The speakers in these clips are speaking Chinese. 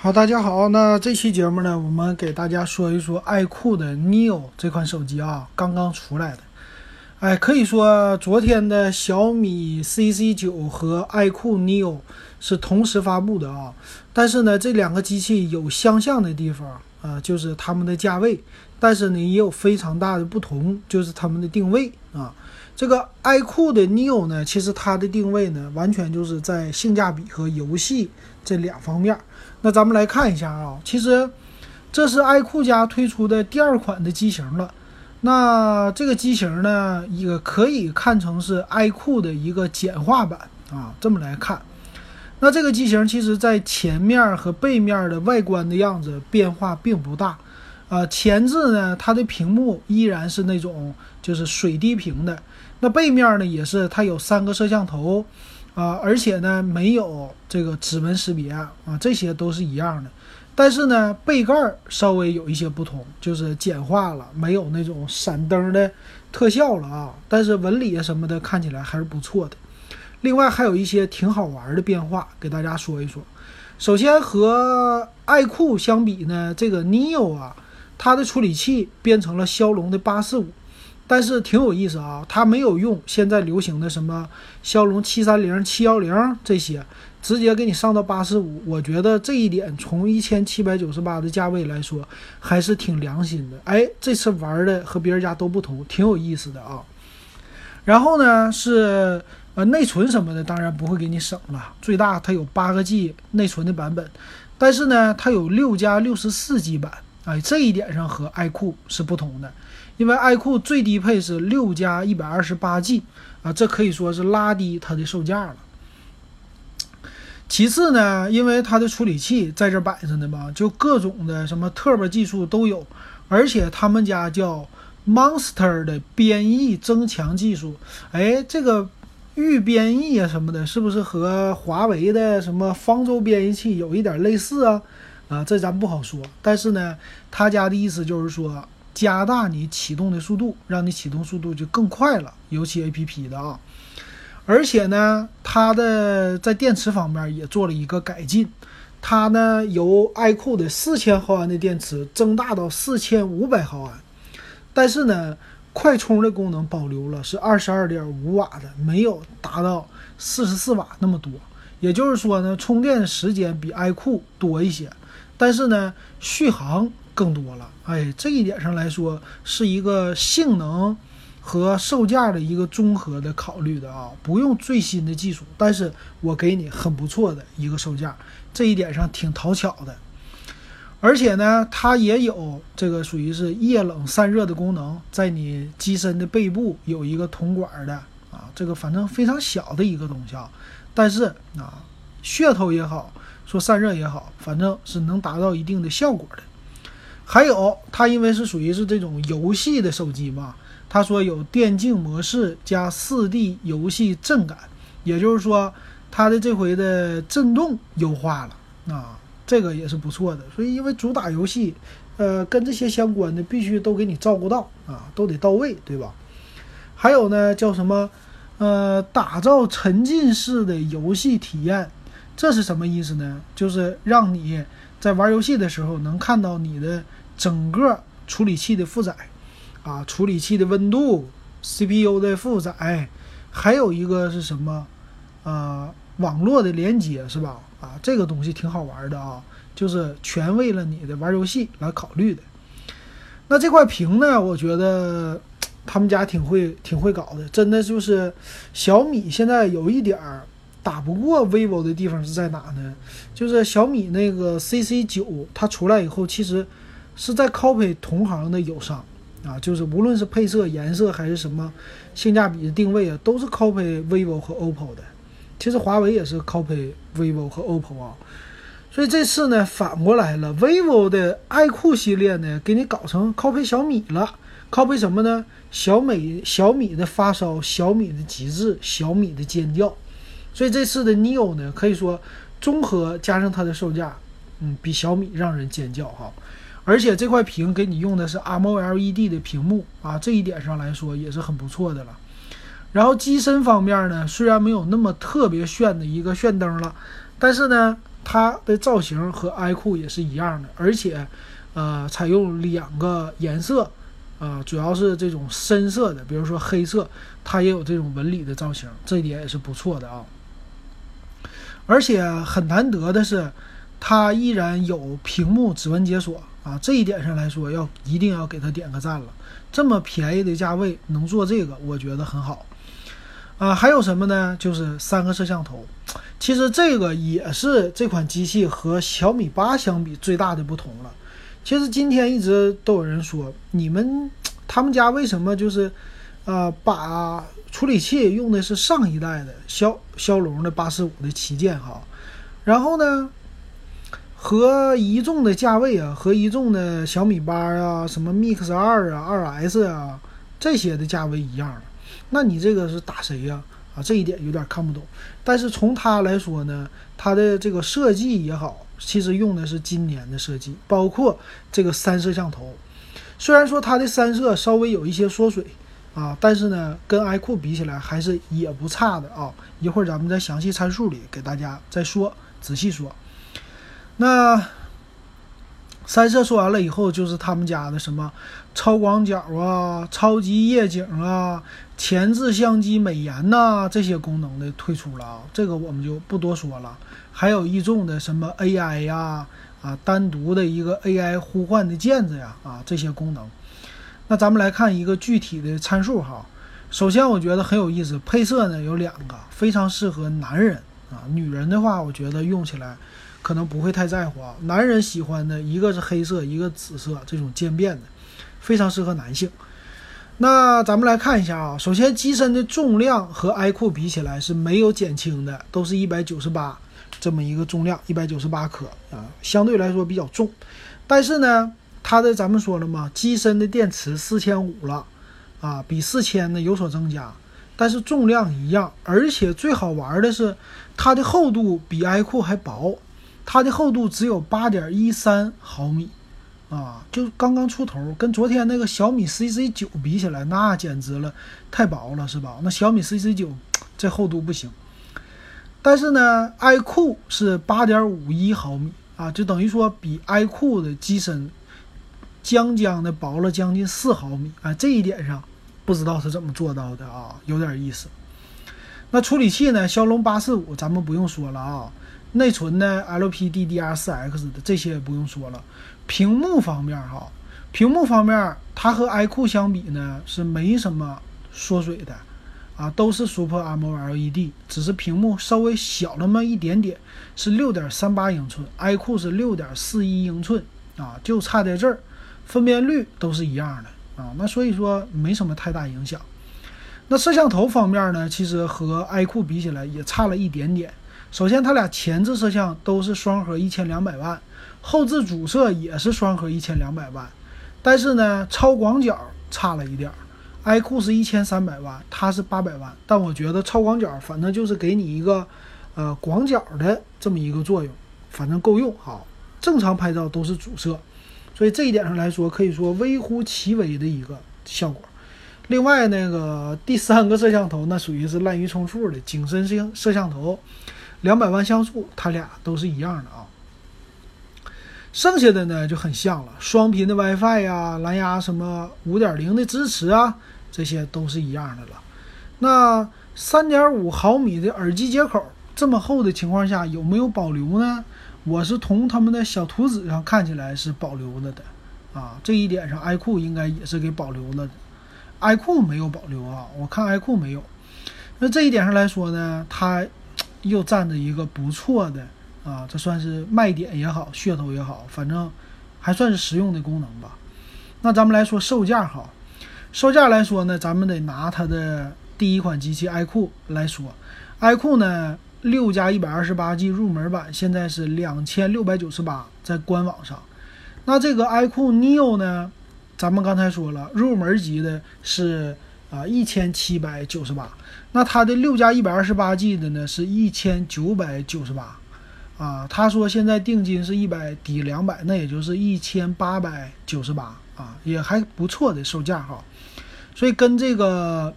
好，大家好，那这期节目呢，我们给大家说一说爱酷的 Neo 这款手机啊，刚刚出来的。哎，可以说昨天的小米 CC 九和爱酷 Neo 是同时发布的啊，但是呢，这两个机器有相像的地方啊，就是它们的价位，但是呢，也有非常大的不同，就是它们的定位啊。这个爱酷的 Neo 呢，其实它的定位呢，完全就是在性价比和游戏这两方面。那咱们来看一下啊，其实这是爱酷家推出的第二款的机型了。那这个机型呢，也可以看成是爱酷的一个简化版啊。这么来看，那这个机型其实在前面和背面的外观的样子变化并不大。啊，前置呢，它的屏幕依然是那种就是水滴屏的。那背面呢，也是它有三个摄像头，啊，而且呢没有这个指纹识别啊，这些都是一样的。但是呢，背盖稍微有一些不同，就是简化了，没有那种闪灯的特效了啊。但是纹理什么的看起来还是不错的。另外还有一些挺好玩的变化，给大家说一说。首先和爱酷相比呢，这个 Neo 啊。它的处理器变成了骁龙的八四五，但是挺有意思啊，它没有用现在流行的什么骁龙七三零、七幺零这些，直接给你上到八四五。我觉得这一点从一千七百九十八的价位来说，还是挺良心的。哎，这次玩的和别人家都不同，挺有意思的啊。然后呢是呃内存什么的，当然不会给你省了，最大它有八个 G 内存的版本，但是呢它有六加六十四 G 版。哎，这一点上和爱酷是不同的，因为爱酷最低配是六加一百二十八 G 啊，这可以说是拉低它的售价了。其次呢，因为它的处理器在这摆着呢嘛，就各种的什么 Turbo 技术都有，而且他们家叫 Monster 的编译增强技术，哎，这个预编译啊什么的，是不是和华为的什么方舟编译器有一点类似啊？啊，这咱不好说，但是呢，他家的意思就是说，加大你启动的速度，让你启动速度就更快了，尤其 A P P 的啊。而且呢，它的在电池方面也做了一个改进，它呢由 iQOO 的四千毫安的电池增大到四千五百毫安，但是呢，快充的功能保留了，是二十二点五瓦的，没有达到四十四瓦那么多。也就是说呢，充电时间比 iQOO 多一些。但是呢，续航更多了，哎，这一点上来说是一个性能和售价的一个综合的考虑的啊，不用最新的技术，但是我给你很不错的一个售价，这一点上挺讨巧的。而且呢，它也有这个属于是液冷散热的功能，在你机身的背部有一个铜管的啊，这个反正非常小的一个东西啊，但是啊，噱头也好。说散热也好，反正是能达到一定的效果的。还有，它因为是属于是这种游戏的手机嘛，他说有电竞模式加四 D 游戏震感，也就是说它的这回的震动优化了啊，这个也是不错的。所以因为主打游戏，呃，跟这些相关的必须都给你照顾到啊，都得到位，对吧？还有呢，叫什么？呃，打造沉浸式的游戏体验。这是什么意思呢？就是让你在玩游戏的时候能看到你的整个处理器的负载，啊，处理器的温度，CPU 的负载，还有一个是什么？呃，网络的连接是吧？啊，这个东西挺好玩的啊，就是全为了你的玩游戏来考虑的。那这块屏呢，我觉得他们家挺会挺会搞的，真的就是小米现在有一点儿。打不过 vivo 的地方是在哪呢？就是小米那个 CC 九，它出来以后，其实是在 copy 同行的友商啊，就是无论是配色、颜色还是什么性价比的定位啊，都是 copy vivo 和 OPPO 的。其实华为也是 copy vivo 和 OPPO 啊。所以这次呢，反过来了，vivo 的爱酷系列呢，给你搞成 copy 小米了。copy 什么呢？小米小米的发烧，小米的极致，小米的尖叫。所以这次的 Neo 呢，可以说综合加上它的售价，嗯，比小米让人尖叫哈。而且这块屏给你用的是 AMOLED 的屏幕啊，这一点上来说也是很不错的了。然后机身方面呢，虽然没有那么特别炫的一个炫灯了，但是呢，它的造型和 iQOO 也是一样的，而且，呃，采用两个颜色，啊，主要是这种深色的，比如说黑色，它也有这种纹理的造型，这一点也是不错的啊。而且很难得的是，它依然有屏幕指纹解锁啊，这一点上来说，要一定要给它点个赞了。这么便宜的价位能做这个，我觉得很好。啊，还有什么呢？就是三个摄像头。其实这个也是这款机器和小米八相比最大的不同了。其实今天一直都有人说，你们他们家为什么就是，呃，把处理器用的是上一代的骁骁龙的八四五的旗舰哈，然后呢，和一众的价位啊，和一众的小米八啊，什么 Mix 二啊、二 S 啊这些的价位一样。那你这个是打谁呀？啊，这一点有点看不懂。但是从它来说呢，它的这个设计也好，其实用的是今年的设计，包括这个三摄像头。虽然说它的三摄稍微有一些缩水啊，但是呢，跟 iQOO 比起来还是也不差的啊。一会儿咱们在详细参数里给大家再说，仔细说。那。三摄说完了以后，就是他们家的什么超广角啊、超级夜景啊、前置相机美颜呐这些功能的推出了啊，这个我们就不多说了。还有一众的什么 AI 呀啊，单独的一个 AI 呼唤的键子呀啊这些功能。那咱们来看一个具体的参数哈。首先我觉得很有意思，配色呢有两个，非常适合男人啊，女人的话我觉得用起来。可能不会太在乎啊。男人喜欢的一个是黑色，一个紫色，这种渐变的，非常适合男性。那咱们来看一下啊，首先机身的重量和 iQOO 比起来是没有减轻的，都是一百九十八这么一个重量，一百九十八克啊，相对来说比较重。但是呢，它的咱们说了嘛，机身的电池四千五了啊，比四千呢有所增加，但是重量一样，而且最好玩的是它的厚度比 iQOO 还薄。它的厚度只有八点一三毫米，啊，就刚刚出头，跟昨天那个小米 CC 九比起来，那简直了，太薄了，是吧？那小米 CC 九这厚度不行。但是呢，iQOO 是八点五一毫米，啊，就等于说比 iQOO 的机身将将的薄了将近四毫米，啊，这一点上不知道是怎么做到的啊，有点意思。那处理器呢？骁龙八四五咱们不用说了啊。内存呢？LPDDR4X 的这些也不用说了。屏幕方面哈，屏幕方面它和 iQOO 相比呢是没什么缩水的，啊，都是 Super AMOLED，只是屏幕稍微小那么一点点，是6.38英寸，iQOO 是6.41英寸，啊，就差在这儿，分辨率都是一样的啊，那所以说没什么太大影响。那摄像头方面呢，其实和 iQOO 比起来也差了一点点。首先，它俩前置摄像都是双核一千两百万，后置主摄也是双核一千两百万，但是呢，超广角差了一点儿，iQOO 是一千三百万，它是八百万，但我觉得超广角反正就是给你一个，呃，广角的这么一个作用，反正够用哈。正常拍照都是主摄，所以这一点上来说，可以说微乎其微的一个效果。另外，那个第三个摄像头那属于是滥竽充数的景深摄摄像头。两百万像素，它俩都是一样的啊。剩下的呢就很像了，双频的 WiFi 呀，蓝牙什么五点零的支持啊，这些都是一样的了。那三点五毫米的耳机接口，这么厚的情况下有没有保留呢？我是从他们的小图纸上看起来是保留了的啊。这一点上，iQOO 应该也是给保留了的。iQOO 没有保留啊，我看 iQOO 没有。那这一点上来说呢，它。又占着一个不错的啊，这算是卖点也好，噱头也好，反正还算是实用的功能吧。那咱们来说售价哈，售价来说呢，咱们得拿它的第一款机器 iQOO 来说，iQOO 呢六加一百二十八 G 入门版现在是两千六百九十八，在官网上。那这个 iQOO Neo 呢，咱们刚才说了，入门级的是。啊，一千七百九十八，那它的六加一百二十八 G 的呢，是一千九百九十八，啊，他说现在定金是一百抵两百，那也就是一千八百九十八，啊，也还不错的售价哈，所以跟这个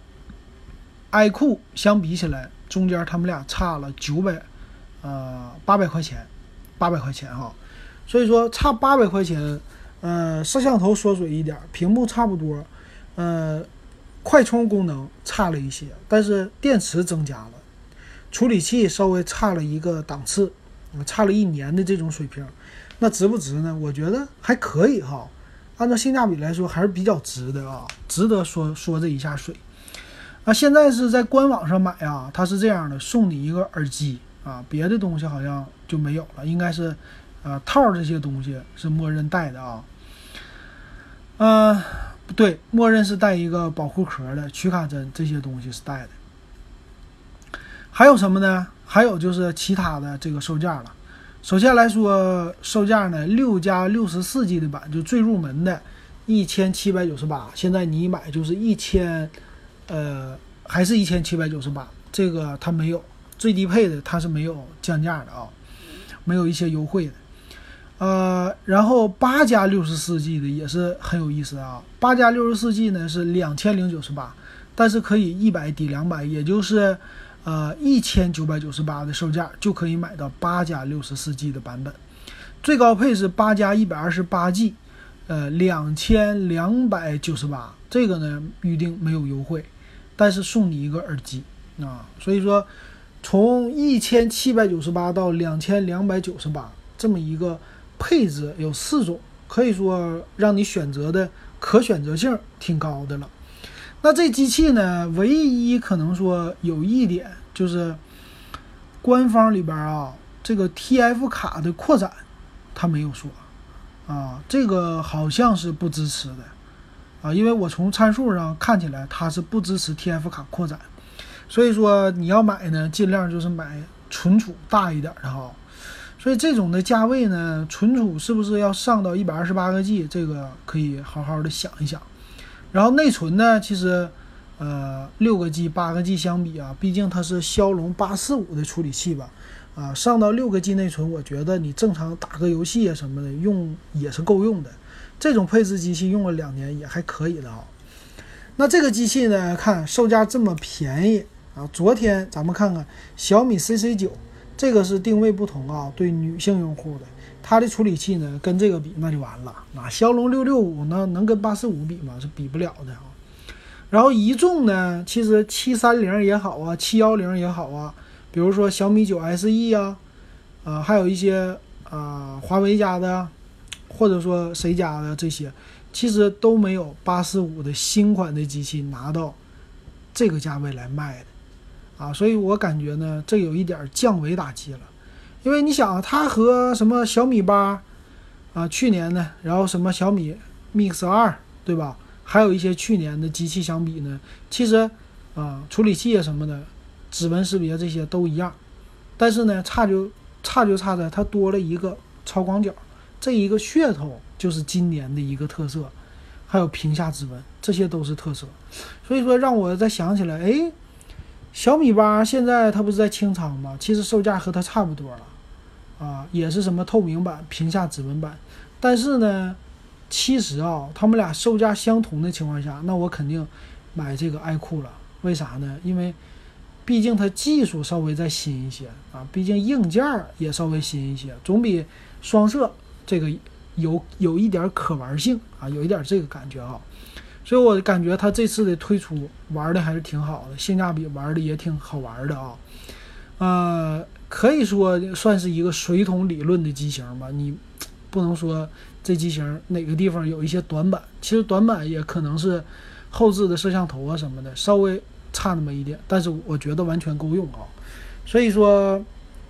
iQOO 相比起来，中间他们俩差了九百，呃，八百块钱，八百块钱哈，所以说差八百块钱，呃，摄像头缩水一点，屏幕差不多，呃，快充功能差了一些，但是电池增加了，处理器稍微差了一个档次，差了一年的这种水平，那值不值呢？我觉得还可以哈，按照性价比来说还是比较值的啊，值得说说这一下水。啊，现在是在官网上买啊，它是这样的，送你一个耳机啊，别的东西好像就没有了，应该是，呃，套这些东西是默认带的啊。嗯，不对，默认是带一个保护壳的，取卡针这些东西是带的。还有什么呢？还有就是其他的这个售价了。首先来说，售价呢，六加六十四 G 的版就最入门的，一千七百九十八，现在你买就是一千。呃，还是一千七百九十八，这个它没有最低配的，它是没有降价的啊，没有一些优惠的。呃，然后八加六十四 G 的也是很有意思啊，八加六十四 G 呢是两千零九十八，但是可以一百抵两百，也就是呃一千九百九十八的售价就可以买到八加六十四 G 的版本，最高配是八加一百二十八 G，呃两千两百九十八，这个呢预定没有优惠。但是送你一个耳机啊，所以说从一千七百九十八到两千两百九十八这么一个配置有四种，可以说让你选择的可选择性挺高的了。那这机器呢，唯一可能说有一点就是官方里边啊，这个 TF 卡的扩展他没有说啊，这个好像是不支持的。啊，因为我从参数上看起来它是不支持 TF 卡扩展，所以说你要买呢，尽量就是买存储大一点的哈。所以这种的价位呢，存储是不是要上到一百二十八个 G？这个可以好好的想一想。然后内存呢，其实呃六个 G、八个 G 相比啊，毕竟它是骁龙八四五的处理器吧，啊上到六个 G 内存，我觉得你正常打个游戏啊什么的用也是够用的。这种配置机器用了两年也还可以的啊。那这个机器呢，看售价这么便宜啊。昨天咱们看看小米 CC 九，这个是定位不同啊，对女性用户的，它的处理器呢跟这个比那就完了。那骁龙六六五呢能跟八四五比吗？是比不了的啊。然后一众呢，其实七三零也好啊，七幺零也好啊，比如说小米九 SE 啊，啊，还有一些啊华为家的。或者说谁家的这些，其实都没有八四五的新款的机器拿到这个价位来卖的，啊，所以我感觉呢，这有一点降维打击了。因为你想，它和什么小米八啊，去年呢，然后什么小米 Mix 二，对吧？还有一些去年的机器相比呢，其实啊，处理器啊什么的，指纹识别这些都一样，但是呢，差就差就差在它多了一个超广角。这一个噱头就是今年的一个特色，还有屏下指纹，这些都是特色。所以说让我再想起来，哎，小米八现在它不是在清仓吗？其实售价和它差不多了，啊，也是什么透明版、屏下指纹版。但是呢，其实啊，他们俩售价相同的情况下，那我肯定买这个爱酷了。为啥呢？因为毕竟它技术稍微再新一些啊，毕竟硬件也稍微新一些，总比双摄。这个有有一点可玩性啊，有一点这个感觉啊，所以我感觉它这次的推出玩的还是挺好的，性价比玩的也挺好玩的啊，呃，可以说算是一个水桶理论的机型吧。你不能说这机型哪个地方有一些短板，其实短板也可能是后置的摄像头啊什么的稍微差那么一点，但是我觉得完全够用啊。所以说。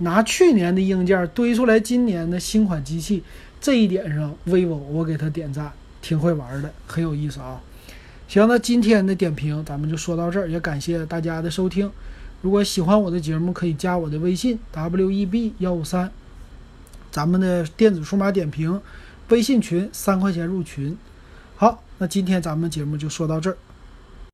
拿去年的硬件堆出来今年的新款机器，这一点上，vivo 我给他点赞，挺会玩的，很有意思啊。行，那今天的点评咱们就说到这儿，也感谢大家的收听。如果喜欢我的节目，可以加我的微信 web 幺五三，咱们的电子数码点评微信群三块钱入群。好，那今天咱们节目就说到这儿。